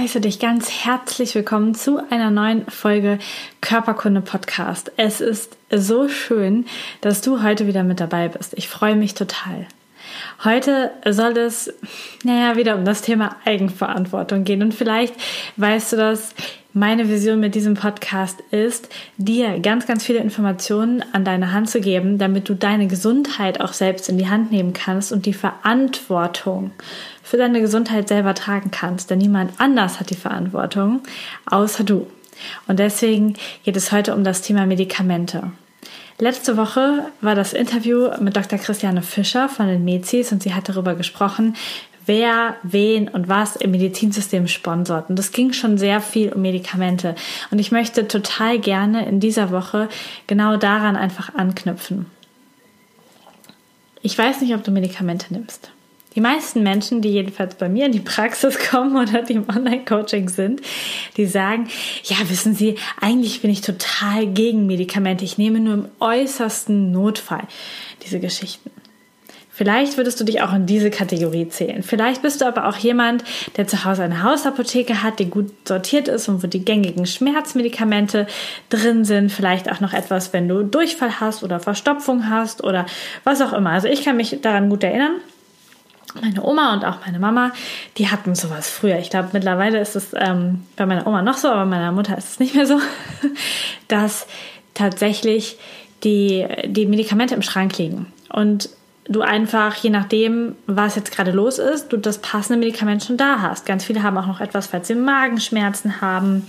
Heiße dich ganz herzlich willkommen zu einer neuen Folge Körperkunde Podcast. Es ist so schön, dass du heute wieder mit dabei bist. Ich freue mich total. Heute soll es, naja, wieder um das Thema Eigenverantwortung gehen. Und vielleicht weißt du das, meine Vision mit diesem Podcast ist, dir ganz, ganz viele Informationen an deine Hand zu geben, damit du deine Gesundheit auch selbst in die Hand nehmen kannst und die Verantwortung für deine Gesundheit selber tragen kannst. Denn niemand anders hat die Verantwortung, außer du. Und deswegen geht es heute um das Thema Medikamente. Letzte Woche war das Interview mit Dr. Christiane Fischer von den Mezis und sie hat darüber gesprochen, wer, wen und was im Medizinsystem sponsort. Und es ging schon sehr viel um Medikamente. Und ich möchte total gerne in dieser Woche genau daran einfach anknüpfen. Ich weiß nicht, ob du Medikamente nimmst. Die meisten Menschen, die jedenfalls bei mir in die Praxis kommen oder die im Online-Coaching sind, die sagen, ja, wissen Sie, eigentlich bin ich total gegen Medikamente. Ich nehme nur im äußersten Notfall diese Geschichten. Vielleicht würdest du dich auch in diese Kategorie zählen. Vielleicht bist du aber auch jemand, der zu Hause eine Hausapotheke hat, die gut sortiert ist und wo die gängigen Schmerzmedikamente drin sind. Vielleicht auch noch etwas, wenn du Durchfall hast oder Verstopfung hast oder was auch immer. Also ich kann mich daran gut erinnern meine Oma und auch meine Mama, die hatten sowas früher. Ich glaube, mittlerweile ist es ähm, bei meiner Oma noch so, aber bei meiner Mutter ist es nicht mehr so, dass tatsächlich die, die Medikamente im Schrank liegen. Und du einfach, je nachdem, was jetzt gerade los ist, du das passende Medikament schon da hast. Ganz viele haben auch noch etwas, falls sie Magenschmerzen haben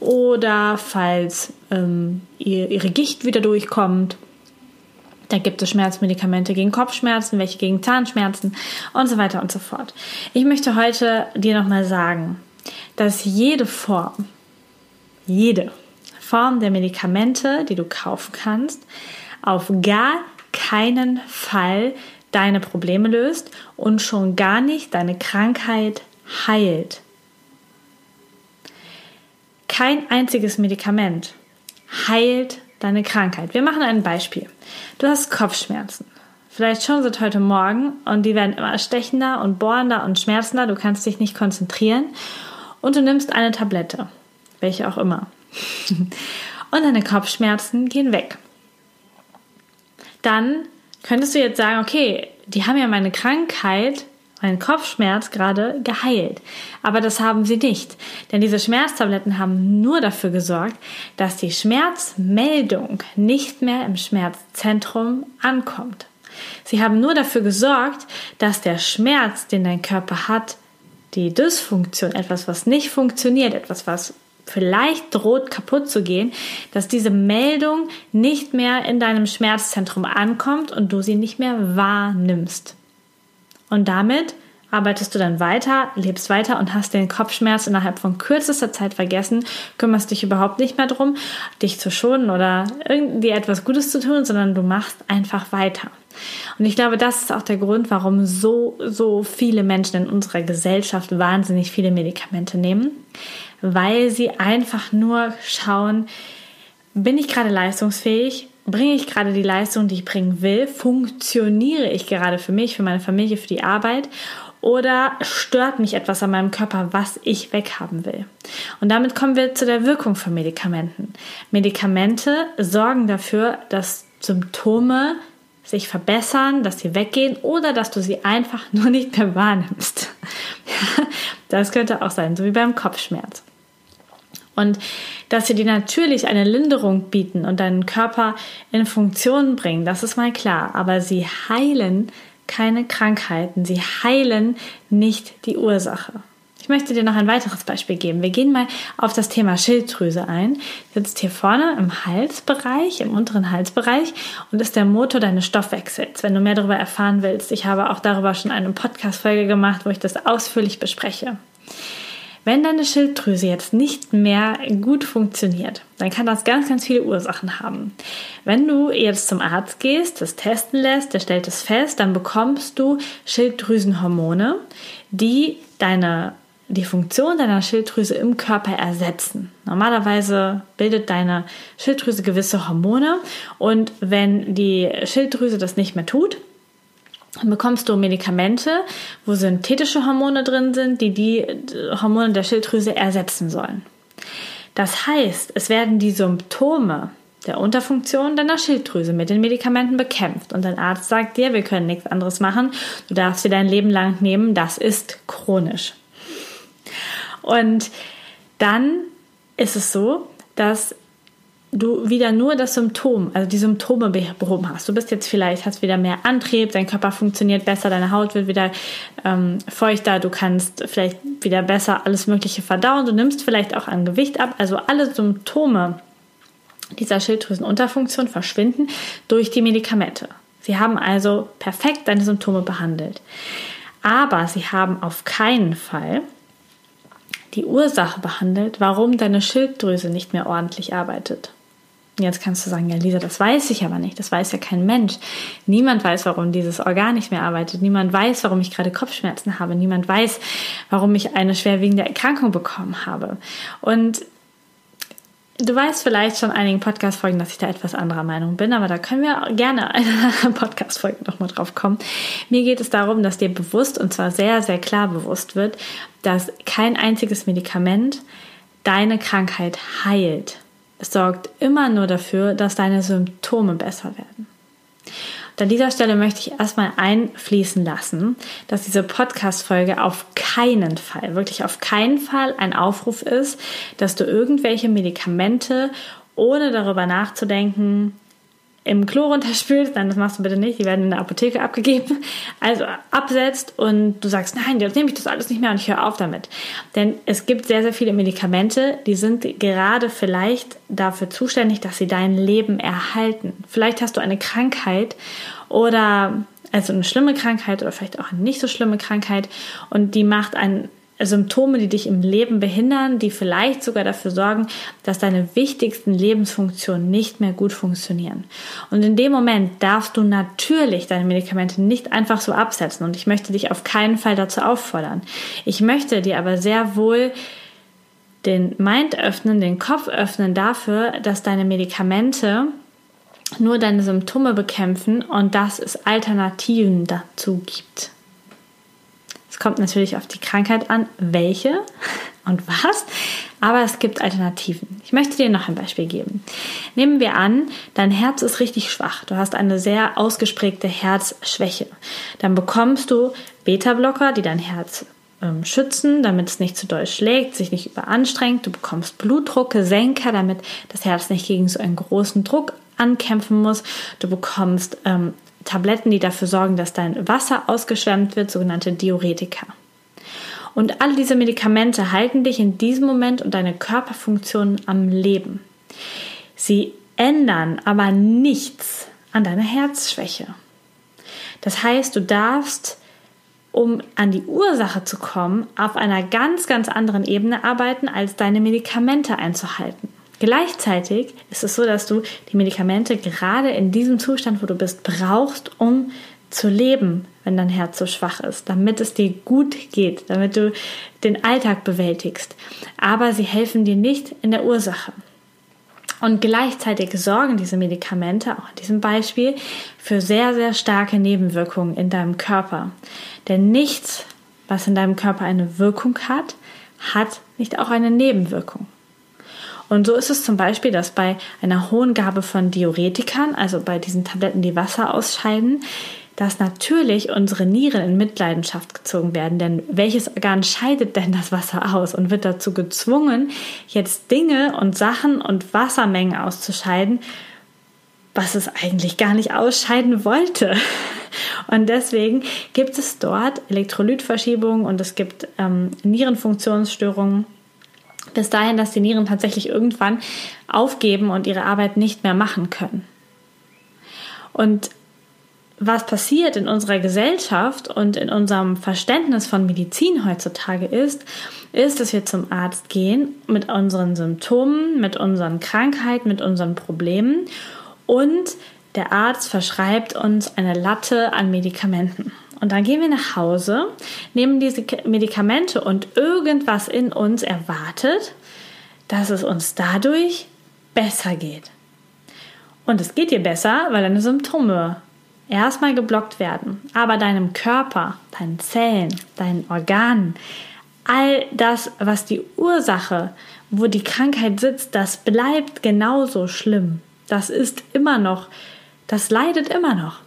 oder falls ähm, ihr, ihre Gicht wieder durchkommt da gibt es Schmerzmedikamente gegen Kopfschmerzen, welche gegen Zahnschmerzen und so weiter und so fort. Ich möchte heute dir nochmal sagen, dass jede Form, jede Form der Medikamente, die du kaufen kannst, auf gar keinen Fall deine Probleme löst und schon gar nicht deine Krankheit heilt. Kein einziges Medikament heilt deine Krankheit. Wir machen ein Beispiel. Du hast Kopfschmerzen. Vielleicht schon seit heute Morgen und die werden immer stechender und bohrender und schmerzender. Du kannst dich nicht konzentrieren und du nimmst eine Tablette, welche auch immer. und deine Kopfschmerzen gehen weg. Dann könntest du jetzt sagen, okay, die haben ja meine Krankheit mein Kopfschmerz gerade geheilt. Aber das haben sie nicht. Denn diese Schmerztabletten haben nur dafür gesorgt, dass die Schmerzmeldung nicht mehr im Schmerzzentrum ankommt. Sie haben nur dafür gesorgt, dass der Schmerz, den dein Körper hat, die Dysfunktion, etwas, was nicht funktioniert, etwas, was vielleicht droht kaputt zu gehen, dass diese Meldung nicht mehr in deinem Schmerzzentrum ankommt und du sie nicht mehr wahrnimmst. Und damit arbeitest du dann weiter, lebst weiter und hast den Kopfschmerz innerhalb von kürzester Zeit vergessen, kümmerst dich überhaupt nicht mehr drum, dich zu schonen oder irgendwie etwas Gutes zu tun, sondern du machst einfach weiter. Und ich glaube, das ist auch der Grund, warum so, so viele Menschen in unserer Gesellschaft wahnsinnig viele Medikamente nehmen, weil sie einfach nur schauen, bin ich gerade leistungsfähig? Bringe ich gerade die Leistung, die ich bringen will? Funktioniere ich gerade für mich, für meine Familie, für die Arbeit? Oder stört mich etwas an meinem Körper, was ich weghaben will? Und damit kommen wir zu der Wirkung von Medikamenten. Medikamente sorgen dafür, dass Symptome sich verbessern, dass sie weggehen oder dass du sie einfach nur nicht mehr wahrnimmst. das könnte auch sein, so wie beim Kopfschmerz. Und dass sie dir natürlich eine Linderung bieten und deinen Körper in Funktion bringen, das ist mal klar. Aber sie heilen keine Krankheiten. Sie heilen nicht die Ursache. Ich möchte dir noch ein weiteres Beispiel geben. Wir gehen mal auf das Thema Schilddrüse ein. Sitzt hier vorne im Halsbereich, im unteren Halsbereich und ist der Motor deines Stoffwechsels. Wenn du mehr darüber erfahren willst, ich habe auch darüber schon eine Podcast-Folge gemacht, wo ich das ausführlich bespreche. Wenn deine Schilddrüse jetzt nicht mehr gut funktioniert, dann kann das ganz, ganz viele Ursachen haben. Wenn du jetzt zum Arzt gehst, das testen lässt, der stellt es fest, dann bekommst du Schilddrüsenhormone, die deine die Funktion deiner Schilddrüse im Körper ersetzen. Normalerweise bildet deine Schilddrüse gewisse Hormone und wenn die Schilddrüse das nicht mehr tut, bekommst du Medikamente, wo synthetische Hormone drin sind, die die Hormone der Schilddrüse ersetzen sollen. Das heißt, es werden die Symptome der Unterfunktion deiner Schilddrüse mit den Medikamenten bekämpft und dein Arzt sagt dir, wir können nichts anderes machen, du darfst sie dein Leben lang nehmen, das ist chronisch. Und dann ist es so, dass du wieder nur das Symptom, also die Symptome behoben hast. Du bist jetzt vielleicht, hast wieder mehr Antrieb, dein Körper funktioniert besser, deine Haut wird wieder ähm, feuchter, du kannst vielleicht wieder besser alles Mögliche verdauen, du nimmst vielleicht auch an Gewicht ab. Also alle Symptome dieser Schilddrüsenunterfunktion verschwinden durch die Medikamente. Sie haben also perfekt deine Symptome behandelt. Aber sie haben auf keinen Fall die Ursache behandelt, warum deine Schilddrüse nicht mehr ordentlich arbeitet. Jetzt kannst du sagen, ja, Lisa, das weiß ich aber nicht. Das weiß ja kein Mensch. Niemand weiß, warum dieses Organ nicht mehr arbeitet. Niemand weiß, warum ich gerade Kopfschmerzen habe. Niemand weiß, warum ich eine schwerwiegende Erkrankung bekommen habe. Und Du weißt vielleicht schon einigen Podcast-Folgen, dass ich da etwas anderer Meinung bin, aber da können wir gerne in einer Podcast-Folge nochmal drauf kommen. Mir geht es darum, dass dir bewusst und zwar sehr, sehr klar bewusst wird, dass kein einziges Medikament deine Krankheit heilt. Es sorgt immer nur dafür, dass deine Symptome besser werden. Und an dieser Stelle möchte ich erstmal einfließen lassen, dass diese Podcast-Folge auf keinen Fall, wirklich auf keinen Fall ein Aufruf ist, dass du irgendwelche Medikamente ohne darüber nachzudenken im Klo runterspülst, nein, das machst du bitte nicht, die werden in der Apotheke abgegeben, also absetzt und du sagst, nein, jetzt nehme ich das alles nicht mehr und ich höre auf damit. Denn es gibt sehr, sehr viele Medikamente, die sind gerade vielleicht dafür zuständig, dass sie dein Leben erhalten. Vielleicht hast du eine Krankheit oder also eine schlimme Krankheit oder vielleicht auch eine nicht so schlimme Krankheit und die macht ein Symptome, die dich im Leben behindern, die vielleicht sogar dafür sorgen, dass deine wichtigsten Lebensfunktionen nicht mehr gut funktionieren. Und in dem Moment darfst du natürlich deine Medikamente nicht einfach so absetzen. Und ich möchte dich auf keinen Fall dazu auffordern. Ich möchte dir aber sehr wohl den Mind öffnen, den Kopf öffnen dafür, dass deine Medikamente nur deine Symptome bekämpfen und dass es Alternativen dazu gibt kommt natürlich auf die Krankheit an, welche und was, aber es gibt Alternativen. Ich möchte dir noch ein Beispiel geben. Nehmen wir an, dein Herz ist richtig schwach. Du hast eine sehr ausgesprägte Herzschwäche. Dann bekommst du Beta-Blocker, die dein Herz ähm, schützen, damit es nicht zu doll schlägt, sich nicht überanstrengt. Du bekommst Blutdrucksenker, damit das Herz nicht gegen so einen großen Druck ankämpfen muss. Du bekommst ähm, Tabletten, die dafür sorgen, dass dein Wasser ausgeschwemmt wird, sogenannte Diuretika. Und alle diese Medikamente halten dich in diesem Moment und deine Körperfunktionen am Leben. Sie ändern aber nichts an deiner Herzschwäche. Das heißt, du darfst, um an die Ursache zu kommen, auf einer ganz, ganz anderen Ebene arbeiten, als deine Medikamente einzuhalten. Gleichzeitig ist es so, dass du die Medikamente gerade in diesem Zustand, wo du bist, brauchst, um zu leben, wenn dein Herz so schwach ist, damit es dir gut geht, damit du den Alltag bewältigst. Aber sie helfen dir nicht in der Ursache. Und gleichzeitig sorgen diese Medikamente, auch in diesem Beispiel, für sehr, sehr starke Nebenwirkungen in deinem Körper. Denn nichts, was in deinem Körper eine Wirkung hat, hat nicht auch eine Nebenwirkung. Und so ist es zum Beispiel, dass bei einer hohen Gabe von Diuretikern, also bei diesen Tabletten, die Wasser ausscheiden, dass natürlich unsere Nieren in Mitleidenschaft gezogen werden. Denn welches Organ scheidet denn das Wasser aus und wird dazu gezwungen, jetzt Dinge und Sachen und Wassermengen auszuscheiden, was es eigentlich gar nicht ausscheiden wollte. Und deswegen gibt es dort Elektrolytverschiebungen und es gibt ähm, Nierenfunktionsstörungen bis dahin, dass die Nieren tatsächlich irgendwann aufgeben und ihre Arbeit nicht mehr machen können. Und was passiert in unserer Gesellschaft und in unserem Verständnis von Medizin heutzutage ist, ist, dass wir zum Arzt gehen mit unseren Symptomen, mit unseren Krankheiten, mit unseren Problemen und der Arzt verschreibt uns eine Latte an Medikamenten. Und dann gehen wir nach Hause, nehmen diese Medikamente und irgendwas in uns erwartet, dass es uns dadurch besser geht. Und es geht dir besser, weil deine Symptome erstmal geblockt werden. Aber deinem Körper, deinen Zellen, deinen Organen, all das, was die Ursache, wo die Krankheit sitzt, das bleibt genauso schlimm. Das ist immer noch, das leidet immer noch.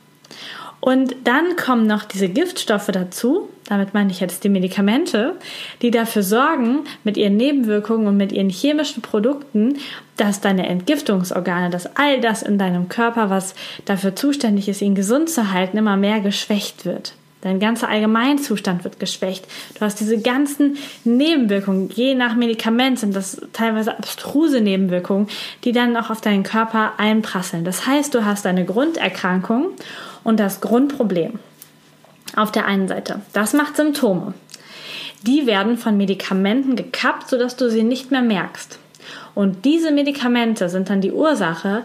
Und dann kommen noch diese Giftstoffe dazu, damit meine ich jetzt die Medikamente, die dafür sorgen, mit ihren Nebenwirkungen und mit ihren chemischen Produkten, dass deine Entgiftungsorgane, dass all das in deinem Körper, was dafür zuständig ist, ihn gesund zu halten, immer mehr geschwächt wird. Dein ganzer Allgemeinzustand wird geschwächt. Du hast diese ganzen Nebenwirkungen. Je nach Medikament sind das teilweise abstruse Nebenwirkungen, die dann auch auf deinen Körper einprasseln. Das heißt, du hast eine Grunderkrankung und das Grundproblem auf der einen Seite. Das macht Symptome. Die werden von Medikamenten gekappt, sodass du sie nicht mehr merkst. Und diese Medikamente sind dann die Ursache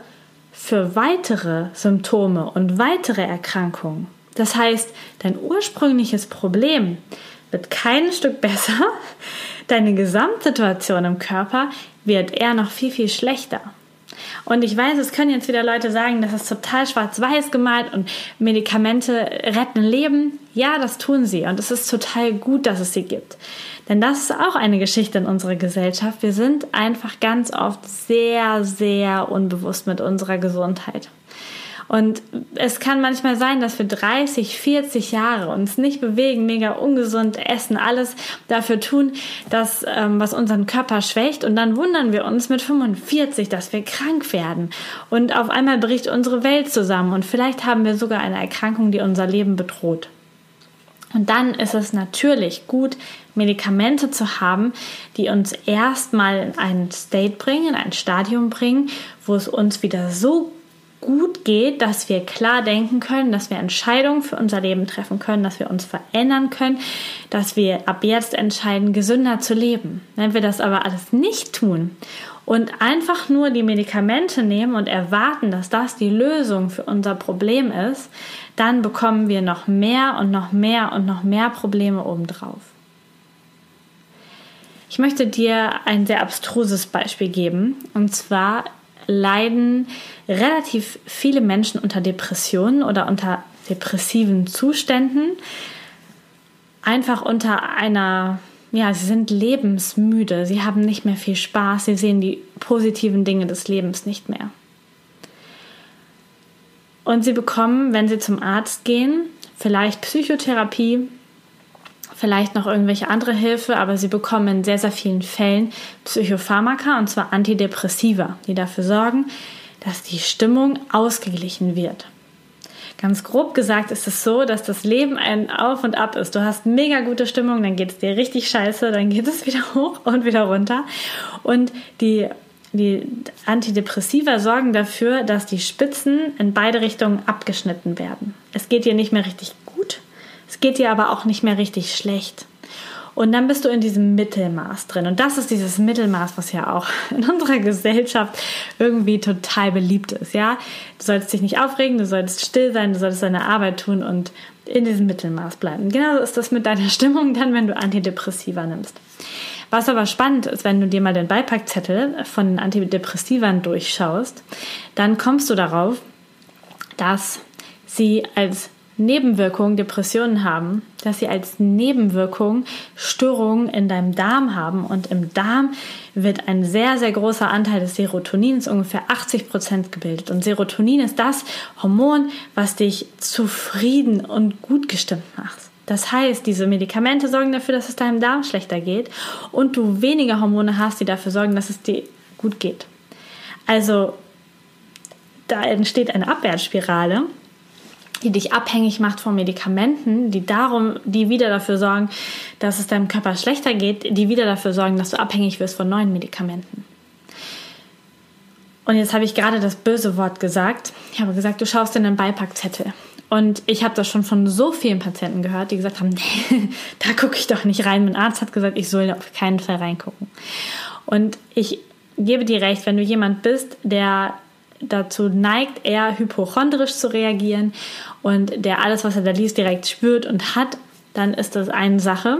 für weitere Symptome und weitere Erkrankungen. Das heißt, dein ursprüngliches Problem wird kein Stück besser, deine Gesamtsituation im Körper wird eher noch viel, viel schlechter. Und ich weiß, es können jetzt wieder Leute sagen, das ist total schwarz-weiß gemalt und Medikamente retten Leben. Ja, das tun sie und es ist total gut, dass es sie gibt. Denn das ist auch eine Geschichte in unserer Gesellschaft. Wir sind einfach ganz oft sehr, sehr unbewusst mit unserer Gesundheit. Und es kann manchmal sein, dass wir 30, 40 Jahre uns nicht bewegen, mega ungesund essen, alles dafür tun, dass, ähm, was unseren Körper schwächt. Und dann wundern wir uns mit 45, dass wir krank werden. Und auf einmal bricht unsere Welt zusammen. Und vielleicht haben wir sogar eine Erkrankung, die unser Leben bedroht. Und dann ist es natürlich gut, Medikamente zu haben, die uns erstmal in ein State bringen, in ein Stadium bringen, wo es uns wieder so gut geht, dass wir klar denken können, dass wir Entscheidungen für unser Leben treffen können, dass wir uns verändern können, dass wir ab jetzt entscheiden, gesünder zu leben. Wenn wir das aber alles nicht tun und einfach nur die Medikamente nehmen und erwarten, dass das die Lösung für unser Problem ist, dann bekommen wir noch mehr und noch mehr und noch mehr Probleme obendrauf. Ich möchte dir ein sehr abstruses Beispiel geben. Und zwar leiden relativ viele Menschen unter Depressionen oder unter depressiven Zuständen. Einfach unter einer, ja, sie sind lebensmüde, sie haben nicht mehr viel Spaß, sie sehen die positiven Dinge des Lebens nicht mehr. Und sie bekommen, wenn sie zum Arzt gehen, vielleicht Psychotherapie, vielleicht noch irgendwelche andere Hilfe, aber sie bekommen in sehr, sehr vielen Fällen Psychopharmaka und zwar Antidepressiva, die dafür sorgen, dass die Stimmung ausgeglichen wird. Ganz grob gesagt ist es so, dass das Leben ein Auf und Ab ist. Du hast mega gute Stimmung, dann geht es dir richtig scheiße, dann geht es wieder hoch und wieder runter. Und die, die Antidepressiva sorgen dafür, dass die Spitzen in beide Richtungen abgeschnitten werden. Es geht dir nicht mehr richtig es geht dir aber auch nicht mehr richtig schlecht. Und dann bist du in diesem Mittelmaß drin. Und das ist dieses Mittelmaß, was ja auch in unserer Gesellschaft irgendwie total beliebt ist. Ja, du solltest dich nicht aufregen, du solltest still sein, du solltest deine Arbeit tun und in diesem Mittelmaß bleiben. Genauso ist das mit deiner Stimmung dann, wenn du Antidepressiva nimmst. Was aber spannend ist, wenn du dir mal den Beipackzettel von den Antidepressivern durchschaust, dann kommst du darauf, dass sie als Nebenwirkung Depressionen haben, dass sie als Nebenwirkung Störungen in deinem Darm haben. Und im Darm wird ein sehr, sehr großer Anteil des Serotonins, ungefähr 80 Prozent, gebildet. Und Serotonin ist das Hormon, was dich zufrieden und gut gestimmt macht. Das heißt, diese Medikamente sorgen dafür, dass es deinem Darm schlechter geht und du weniger Hormone hast, die dafür sorgen, dass es dir gut geht. Also da entsteht eine Abwärtsspirale die dich abhängig macht von Medikamenten, die darum, die wieder dafür sorgen, dass es deinem Körper schlechter geht, die wieder dafür sorgen, dass du abhängig wirst von neuen Medikamenten. Und jetzt habe ich gerade das böse Wort gesagt. Ich habe gesagt, du schaust in den Beipackzettel Und ich habe das schon von so vielen Patienten gehört, die gesagt haben, nee, da gucke ich doch nicht rein. Mein Arzt hat gesagt, ich soll auf keinen Fall reingucken. Und ich gebe dir recht, wenn du jemand bist, der dazu neigt, eher hypochondrisch zu reagieren und der alles, was er da liest, direkt spürt und hat, dann ist das eine Sache.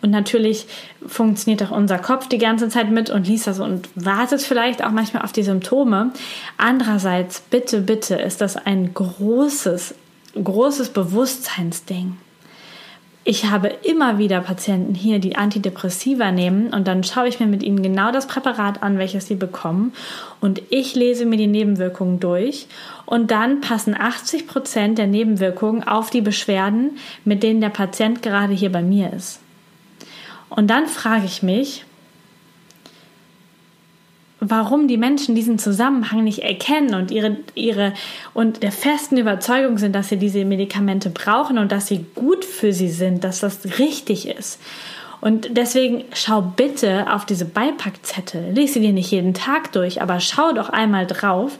Und natürlich funktioniert auch unser Kopf die ganze Zeit mit und liest das und wartet vielleicht auch manchmal auf die Symptome. Andererseits, bitte, bitte, ist das ein großes, großes Bewusstseinsding. Ich habe immer wieder Patienten hier, die Antidepressiva nehmen und dann schaue ich mir mit ihnen genau das Präparat an, welches sie bekommen und ich lese mir die Nebenwirkungen durch und dann passen 80 Prozent der Nebenwirkungen auf die Beschwerden, mit denen der Patient gerade hier bei mir ist. Und dann frage ich mich, warum die Menschen diesen Zusammenhang nicht erkennen und ihre, ihre und der festen Überzeugung sind, dass sie diese Medikamente brauchen und dass sie gut für sie sind, dass das richtig ist. Und deswegen schau bitte auf diese Beipackzettel. Lies sie dir nicht jeden Tag durch, aber schau doch einmal drauf,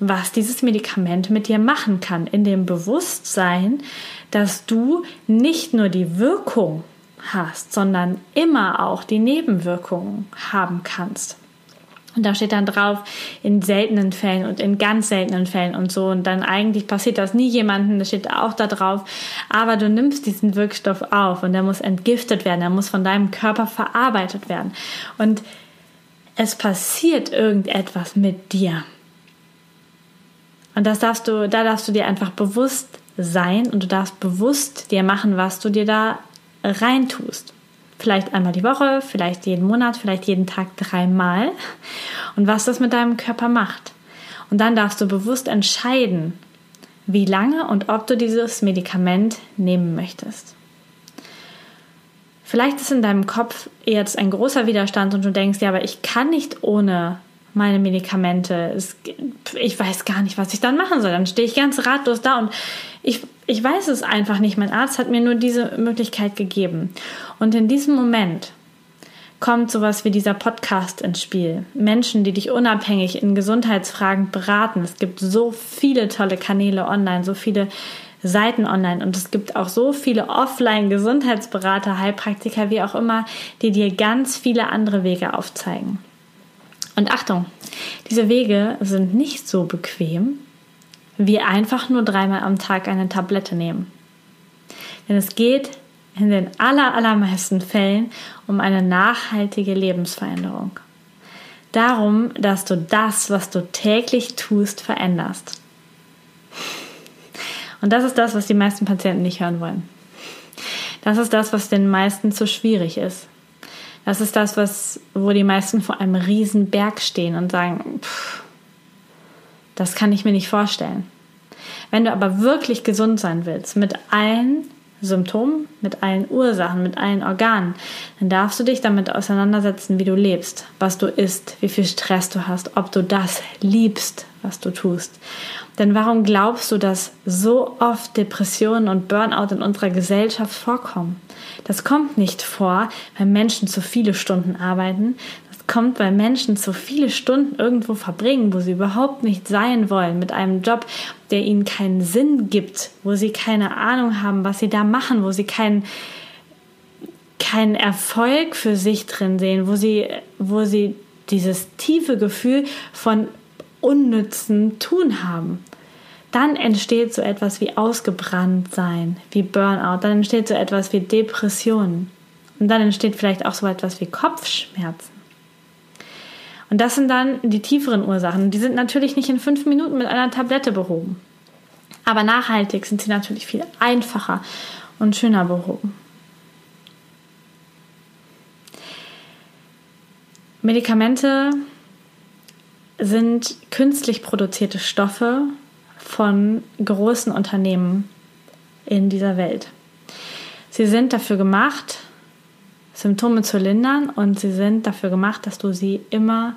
was dieses Medikament mit dir machen kann. In dem Bewusstsein, dass du nicht nur die Wirkung hast, sondern immer auch die Nebenwirkungen haben kannst. Und da steht dann drauf, in seltenen Fällen und in ganz seltenen Fällen und so. Und dann eigentlich passiert das nie jemandem, das steht auch da drauf. Aber du nimmst diesen Wirkstoff auf und der muss entgiftet werden, er muss von deinem Körper verarbeitet werden. Und es passiert irgendetwas mit dir. Und das darfst du, da darfst du dir einfach bewusst sein und du darfst bewusst dir machen, was du dir da reintust. Vielleicht einmal die Woche, vielleicht jeden Monat, vielleicht jeden Tag dreimal. Und was das mit deinem Körper macht. Und dann darfst du bewusst entscheiden, wie lange und ob du dieses Medikament nehmen möchtest. Vielleicht ist in deinem Kopf jetzt ein großer Widerstand und du denkst, ja, aber ich kann nicht ohne meine Medikamente. Ich weiß gar nicht, was ich dann machen soll. Dann stehe ich ganz ratlos da und ich, ich weiß es einfach nicht. Mein Arzt hat mir nur diese Möglichkeit gegeben. Und in diesem Moment kommt sowas wie dieser Podcast ins Spiel. Menschen, die dich unabhängig in Gesundheitsfragen beraten. Es gibt so viele tolle Kanäle online, so viele Seiten online und es gibt auch so viele Offline-Gesundheitsberater, Heilpraktiker, wie auch immer, die dir ganz viele andere Wege aufzeigen. Und Achtung, diese Wege sind nicht so bequem, wie einfach nur dreimal am Tag eine Tablette nehmen. Denn es geht in den aller, allermeisten Fällen um eine nachhaltige Lebensveränderung. Darum, dass du das, was du täglich tust, veränderst. Und das ist das, was die meisten Patienten nicht hören wollen. Das ist das, was den meisten zu schwierig ist. Das ist das, was, wo die meisten vor einem riesen Berg stehen und sagen, pff, das kann ich mir nicht vorstellen. Wenn du aber wirklich gesund sein willst, mit allen Symptomen, mit allen Ursachen, mit allen Organen, dann darfst du dich damit auseinandersetzen, wie du lebst, was du isst, wie viel Stress du hast, ob du das liebst, was du tust. Denn warum glaubst du, dass so oft Depressionen und Burnout in unserer Gesellschaft vorkommen? Das kommt nicht vor, weil Menschen zu viele Stunden arbeiten. Kommt, weil Menschen zu viele Stunden irgendwo verbringen, wo sie überhaupt nicht sein wollen, mit einem Job, der ihnen keinen Sinn gibt, wo sie keine Ahnung haben, was sie da machen, wo sie keinen keinen Erfolg für sich drin sehen, wo sie, wo sie dieses tiefe Gefühl von unnützen Tun haben. Dann entsteht so etwas wie ausgebrannt sein, wie Burnout, dann entsteht so etwas wie Depressionen und dann entsteht vielleicht auch so etwas wie Kopfschmerzen. Und das sind dann die tieferen Ursachen. Die sind natürlich nicht in fünf Minuten mit einer Tablette behoben. Aber nachhaltig sind sie natürlich viel einfacher und schöner behoben. Medikamente sind künstlich produzierte Stoffe von großen Unternehmen in dieser Welt. Sie sind dafür gemacht, Symptome zu lindern und sie sind dafür gemacht, dass du sie immer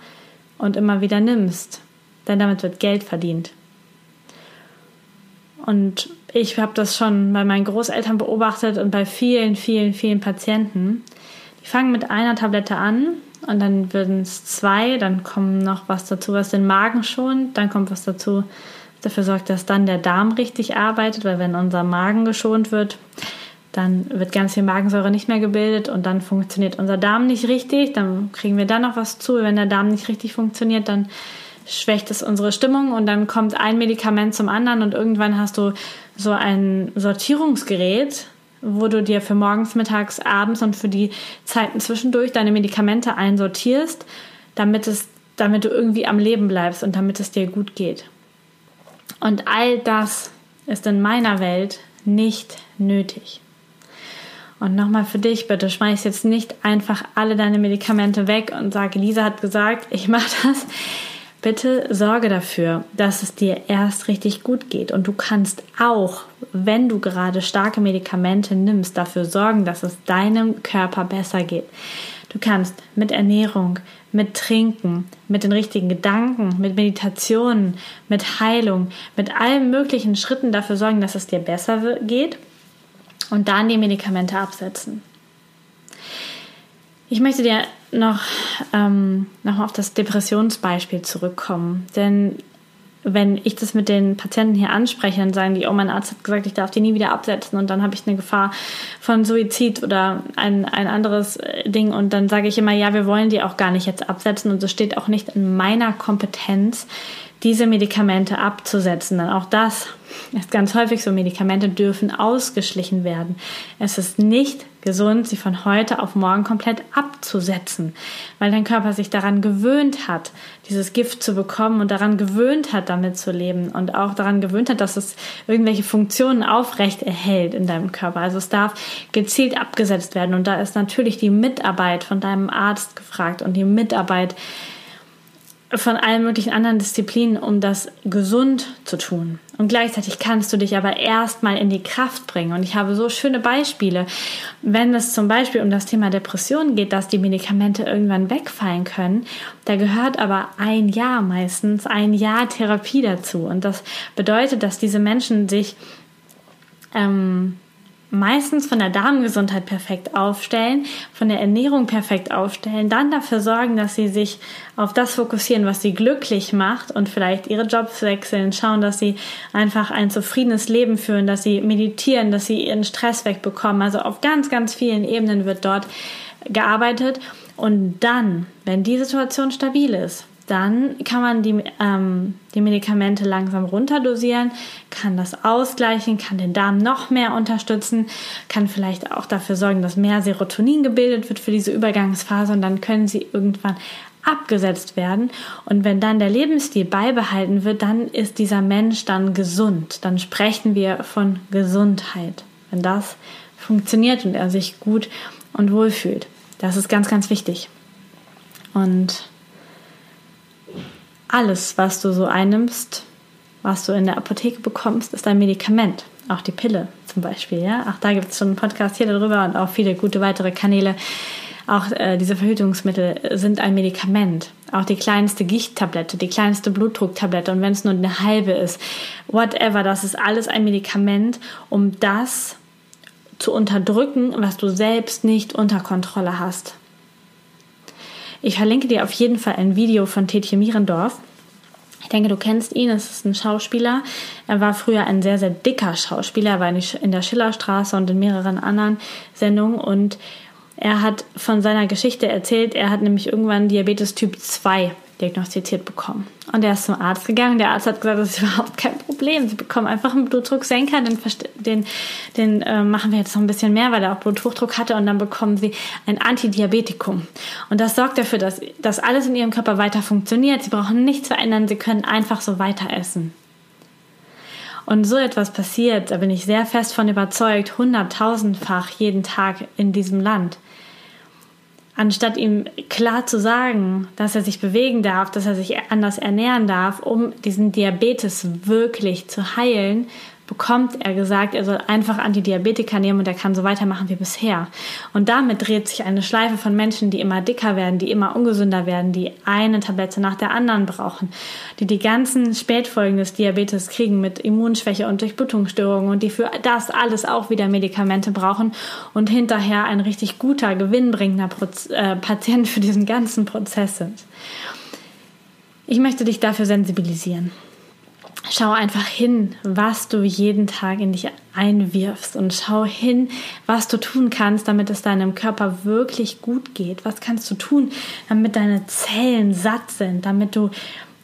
und immer wieder nimmst, denn damit wird Geld verdient. Und ich habe das schon bei meinen Großeltern beobachtet und bei vielen, vielen, vielen Patienten. Die fangen mit einer Tablette an und dann werden es zwei, dann kommt noch was dazu, was den Magen schont, dann kommt was dazu, was dafür sorgt, dass dann der Darm richtig arbeitet, weil wenn unser Magen geschont wird, dann wird ganz viel Magensäure nicht mehr gebildet und dann funktioniert unser Darm nicht richtig. Dann kriegen wir da noch was zu. Wenn der Darm nicht richtig funktioniert, dann schwächt es unsere Stimmung und dann kommt ein Medikament zum anderen und irgendwann hast du so ein Sortierungsgerät, wo du dir für morgens, mittags, abends und für die Zeiten zwischendurch deine Medikamente einsortierst, damit es damit du irgendwie am Leben bleibst und damit es dir gut geht. Und all das ist in meiner Welt nicht nötig. Und nochmal für dich, bitte schmeiß jetzt nicht einfach alle deine Medikamente weg und sag, Lisa hat gesagt, ich mache das. Bitte sorge dafür, dass es dir erst richtig gut geht. Und du kannst auch, wenn du gerade starke Medikamente nimmst, dafür sorgen, dass es deinem Körper besser geht. Du kannst mit Ernährung, mit Trinken, mit den richtigen Gedanken, mit Meditationen, mit Heilung, mit allen möglichen Schritten dafür sorgen, dass es dir besser geht und dann die Medikamente absetzen. Ich möchte dir noch, ähm, noch mal auf das Depressionsbeispiel zurückkommen, denn wenn ich das mit den Patienten hier anspreche, dann sagen die, oh, mein Arzt hat gesagt, ich darf die nie wieder absetzen und dann habe ich eine Gefahr von Suizid oder ein, ein anderes äh, Ding und dann sage ich immer, ja, wir wollen die auch gar nicht jetzt absetzen und es steht auch nicht in meiner Kompetenz, diese Medikamente abzusetzen. Denn auch das ist ganz häufig so, Medikamente dürfen ausgeschlichen werden. Es ist nicht gesund, sie von heute auf morgen komplett abzusetzen, weil dein Körper sich daran gewöhnt hat, dieses Gift zu bekommen und daran gewöhnt hat, damit zu leben und auch daran gewöhnt hat, dass es irgendwelche Funktionen aufrecht erhält in deinem Körper. Also es darf gezielt abgesetzt werden und da ist natürlich die Mitarbeit von deinem Arzt gefragt und die Mitarbeit von allen möglichen anderen Disziplinen, um das gesund zu tun. Und gleichzeitig kannst du dich aber erstmal in die Kraft bringen. Und ich habe so schöne Beispiele. Wenn es zum Beispiel um das Thema Depression geht, dass die Medikamente irgendwann wegfallen können, da gehört aber ein Jahr meistens, ein Jahr Therapie dazu. Und das bedeutet, dass diese Menschen sich ähm, meistens von der Darmgesundheit perfekt aufstellen, von der Ernährung perfekt aufstellen, dann dafür sorgen, dass sie sich auf das fokussieren, was sie glücklich macht und vielleicht ihre Jobs wechseln, schauen, dass sie einfach ein zufriedenes Leben führen, dass sie meditieren, dass sie ihren Stress wegbekommen. Also auf ganz, ganz vielen Ebenen wird dort gearbeitet. Und dann, wenn die Situation stabil ist, dann kann man die, ähm, die Medikamente langsam runterdosieren, kann das ausgleichen, kann den Darm noch mehr unterstützen, kann vielleicht auch dafür sorgen, dass mehr Serotonin gebildet wird für diese Übergangsphase und dann können sie irgendwann abgesetzt werden. Und wenn dann der Lebensstil beibehalten wird, dann ist dieser Mensch dann gesund. Dann sprechen wir von Gesundheit. Wenn das funktioniert und er sich gut und wohl fühlt. Das ist ganz, ganz wichtig. Und alles, was du so einnimmst, was du in der Apotheke bekommst, ist ein Medikament. Auch die Pille zum Beispiel. Ja? Auch da gibt es schon einen Podcast hier darüber und auch viele gute weitere Kanäle. Auch äh, diese Verhütungsmittel sind ein Medikament. Auch die kleinste Gichttablette, die kleinste Blutdrucktablette und wenn es nur eine halbe ist, whatever, das ist alles ein Medikament, um das zu unterdrücken, was du selbst nicht unter Kontrolle hast. Ich verlinke dir auf jeden Fall ein Video von Tetje Mierendorf. Ich denke, du kennst ihn. Es ist ein Schauspieler. Er war früher ein sehr, sehr dicker Schauspieler. Er war in der Schillerstraße und in mehreren anderen Sendungen. Und er hat von seiner Geschichte erzählt. Er hat nämlich irgendwann Diabetes Typ 2 diagnostiziert bekommen. Und er ist zum Arzt gegangen. Der Arzt hat gesagt, das ist überhaupt kein Problem. Sie bekommen einfach einen Blutdrucksenker, den, den, den äh, machen wir jetzt noch ein bisschen mehr, weil er auch Bluthochdruck hatte. Und dann bekommen sie ein Antidiabetikum. Und das sorgt dafür, dass, dass alles in ihrem Körper weiter funktioniert. Sie brauchen nichts verändern. Sie können einfach so weiter essen. Und so etwas passiert, da bin ich sehr fest von überzeugt, hunderttausendfach jeden Tag in diesem Land anstatt ihm klar zu sagen, dass er sich bewegen darf, dass er sich anders ernähren darf, um diesen Diabetes wirklich zu heilen, bekommt er gesagt, er soll einfach Antidiabetika nehmen und er kann so weitermachen wie bisher. Und damit dreht sich eine Schleife von Menschen, die immer dicker werden, die immer ungesünder werden, die eine Tablette nach der anderen brauchen, die die ganzen Spätfolgen des Diabetes kriegen mit Immunschwäche und Durchblutungsstörungen und die für das alles auch wieder Medikamente brauchen und hinterher ein richtig guter, gewinnbringender Proz äh, Patient für diesen ganzen Prozess sind. Ich möchte dich dafür sensibilisieren. Schau einfach hin, was du jeden Tag in dich einwirfst und schau hin, was du tun kannst, damit es deinem Körper wirklich gut geht. Was kannst du tun, damit deine Zellen satt sind, damit du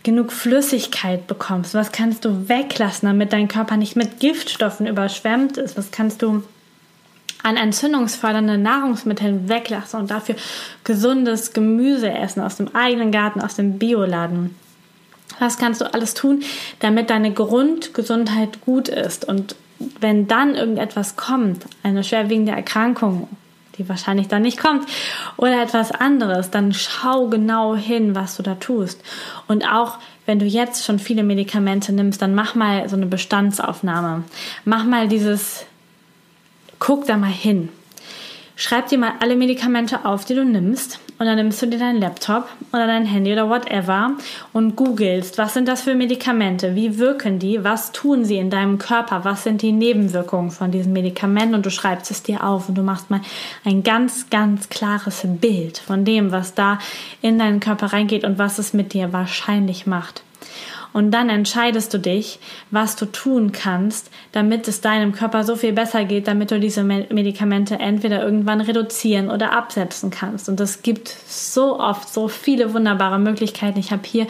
genug Flüssigkeit bekommst? Was kannst du weglassen, damit dein Körper nicht mit Giftstoffen überschwemmt ist? Was kannst du an entzündungsfördernden Nahrungsmitteln weglassen und dafür gesundes Gemüse essen aus dem eigenen Garten, aus dem Bioladen? Was kannst du alles tun, damit deine Grundgesundheit gut ist? Und wenn dann irgendetwas kommt, eine schwerwiegende Erkrankung, die wahrscheinlich dann nicht kommt, oder etwas anderes, dann schau genau hin, was du da tust. Und auch wenn du jetzt schon viele Medikamente nimmst, dann mach mal so eine Bestandsaufnahme. Mach mal dieses, guck da mal hin. Schreib dir mal alle Medikamente auf, die du nimmst und dann nimmst du dir deinen Laptop oder dein Handy oder whatever und googelst, was sind das für Medikamente, wie wirken die, was tun sie in deinem Körper, was sind die Nebenwirkungen von diesen Medikamenten? Und du schreibst es dir auf und du machst mal ein ganz, ganz klares Bild von dem, was da in deinen Körper reingeht und was es mit dir wahrscheinlich macht. Und dann entscheidest du dich, was du tun kannst, damit es deinem Körper so viel besser geht, damit du diese Medikamente entweder irgendwann reduzieren oder absetzen kannst. Und es gibt so oft so viele wunderbare Möglichkeiten. Ich habe hier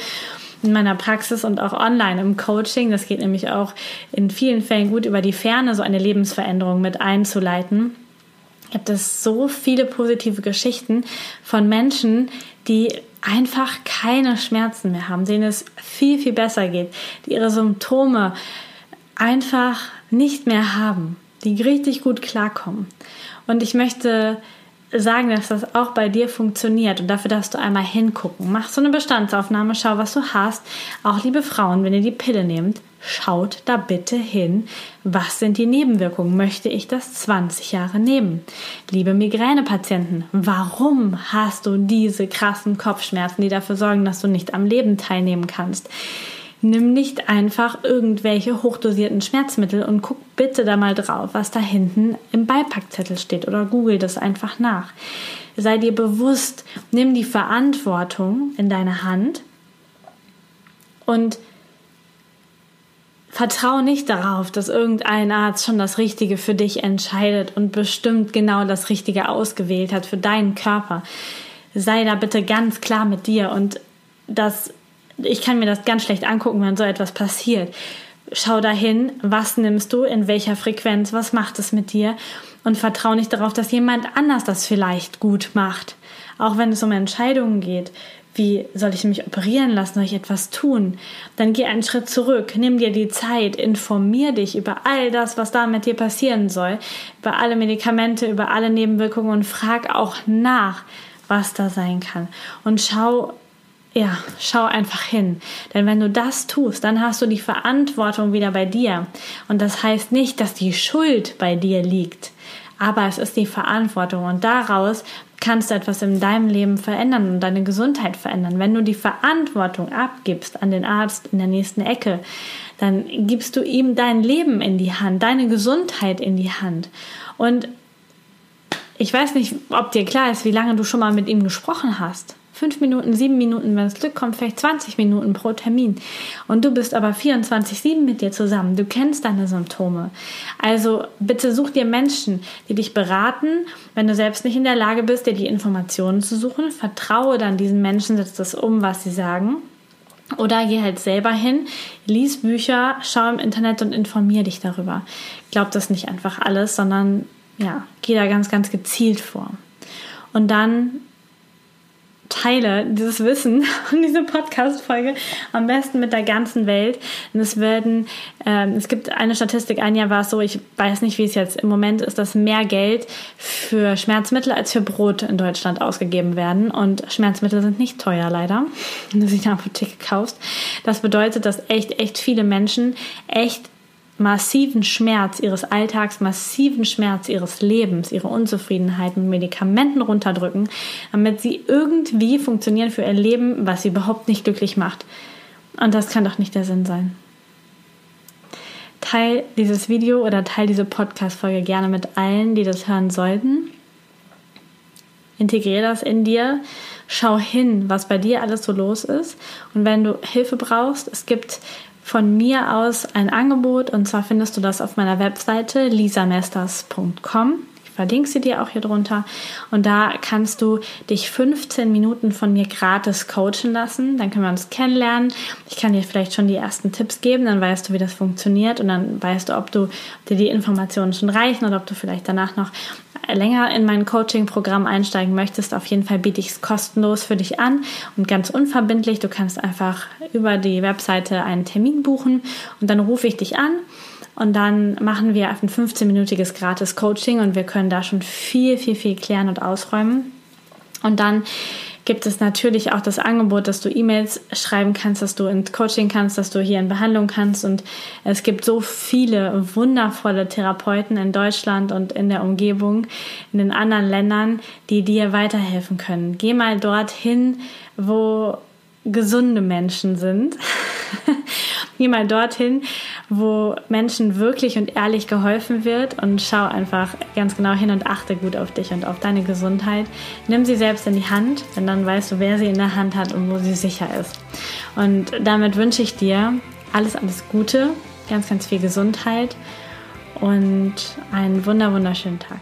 in meiner Praxis und auch online im Coaching, das geht nämlich auch in vielen Fällen gut über die Ferne, so eine Lebensveränderung mit einzuleiten gibt es so viele positive Geschichten von Menschen, die einfach keine Schmerzen mehr haben, denen es viel, viel besser geht, die ihre Symptome einfach nicht mehr haben, die richtig gut klarkommen. Und ich möchte sagen, dass das auch bei dir funktioniert und dafür darfst du einmal hingucken. Mach so eine Bestandsaufnahme, schau, was du hast. Auch liebe Frauen, wenn ihr die Pille nehmt, schaut da bitte hin, was sind die Nebenwirkungen? Möchte ich das 20 Jahre nehmen? Liebe Migränepatienten, warum hast du diese krassen Kopfschmerzen, die dafür sorgen, dass du nicht am Leben teilnehmen kannst? Nimm nicht einfach irgendwelche hochdosierten Schmerzmittel und guck bitte da mal drauf, was da hinten im Beipackzettel steht oder google das einfach nach. Sei dir bewusst, nimm die Verantwortung in deine Hand und Vertrau nicht darauf, dass irgendein Arzt schon das Richtige für dich entscheidet und bestimmt genau das Richtige ausgewählt hat für deinen Körper. Sei da bitte ganz klar mit dir und das, ich kann mir das ganz schlecht angucken, wenn so etwas passiert. Schau dahin, was nimmst du, in welcher Frequenz, was macht es mit dir und vertrau nicht darauf, dass jemand anders das vielleicht gut macht. Auch wenn es um Entscheidungen geht, wie soll ich mich operieren lassen? Soll ich etwas tun? Dann geh einen Schritt zurück, nimm dir die Zeit, informier dich über all das, was da mit dir passieren soll, über alle Medikamente, über alle Nebenwirkungen und frag auch nach, was da sein kann. Und schau, ja, schau einfach hin. Denn wenn du das tust, dann hast du die Verantwortung wieder bei dir. Und das heißt nicht, dass die Schuld bei dir liegt aber es ist die Verantwortung und daraus kannst du etwas in deinem Leben verändern und deine Gesundheit verändern. Wenn du die Verantwortung abgibst an den Arzt in der nächsten Ecke, dann gibst du ihm dein Leben in die Hand, deine Gesundheit in die Hand. Und ich weiß nicht, ob dir klar ist, wie lange du schon mal mit ihm gesprochen hast fünf Minuten, sieben Minuten, wenn es Glück kommt, vielleicht 20 Minuten pro Termin. Und du bist aber 24-7 mit dir zusammen. Du kennst deine Symptome. Also bitte such dir Menschen, die dich beraten. Wenn du selbst nicht in der Lage bist, dir die Informationen zu suchen, vertraue dann diesen Menschen, setz das um, was sie sagen. Oder geh halt selber hin, lies Bücher, schau im Internet und informier dich darüber. Glaub das nicht einfach alles, sondern ja, geh da ganz, ganz gezielt vor. Und dann teile dieses Wissen und diese Podcast-Folge am besten mit der ganzen Welt. Und es werden, ähm, es gibt eine Statistik, ein Jahr war es so, ich weiß nicht, wie es jetzt im Moment ist, dass mehr Geld für Schmerzmittel als für Brot in Deutschland ausgegeben werden. Und Schmerzmittel sind nicht teuer, leider, wenn du sie in der Apotheke kaufst. Das bedeutet, dass echt, echt viele Menschen echt massiven Schmerz ihres Alltags, massiven Schmerz ihres Lebens, ihre Unzufriedenheit mit Medikamenten runterdrücken, damit sie irgendwie funktionieren für ihr Leben, was sie überhaupt nicht glücklich macht. Und das kann doch nicht der Sinn sein. Teil dieses Video oder teil diese Podcast-Folge gerne mit allen, die das hören sollten. Integriere das in dir. Schau hin, was bei dir alles so los ist. Und wenn du Hilfe brauchst, es gibt von mir aus ein Angebot. Und zwar findest du das auf meiner Webseite lisamesters.com verlinke sie dir auch hier drunter. Und da kannst du dich 15 Minuten von mir gratis coachen lassen. Dann können wir uns kennenlernen. Ich kann dir vielleicht schon die ersten Tipps geben, dann weißt du, wie das funktioniert und dann weißt du, ob du ob dir die Informationen schon reichen oder ob du vielleicht danach noch länger in mein Coaching-Programm einsteigen möchtest. Auf jeden Fall biete ich es kostenlos für dich an und ganz unverbindlich. Du kannst einfach über die Webseite einen Termin buchen und dann rufe ich dich an und dann machen wir ein 15-minütiges gratis Coaching und wir können da schon viel, viel, viel klären und ausräumen. Und dann gibt es natürlich auch das Angebot, dass du E-Mails schreiben kannst, dass du ins Coaching kannst, dass du hier in Behandlung kannst. Und es gibt so viele wundervolle Therapeuten in Deutschland und in der Umgebung, in den anderen Ländern, die dir weiterhelfen können. Geh mal dorthin, wo gesunde Menschen sind. Geh mal dorthin, wo Menschen wirklich und ehrlich geholfen wird und schau einfach ganz genau hin und achte gut auf dich und auf deine Gesundheit. Nimm sie selbst in die Hand, denn dann weißt du, wer sie in der Hand hat und wo sie sicher ist. Und damit wünsche ich dir alles, alles Gute, ganz, ganz viel Gesundheit und einen wunder, wunderschönen Tag.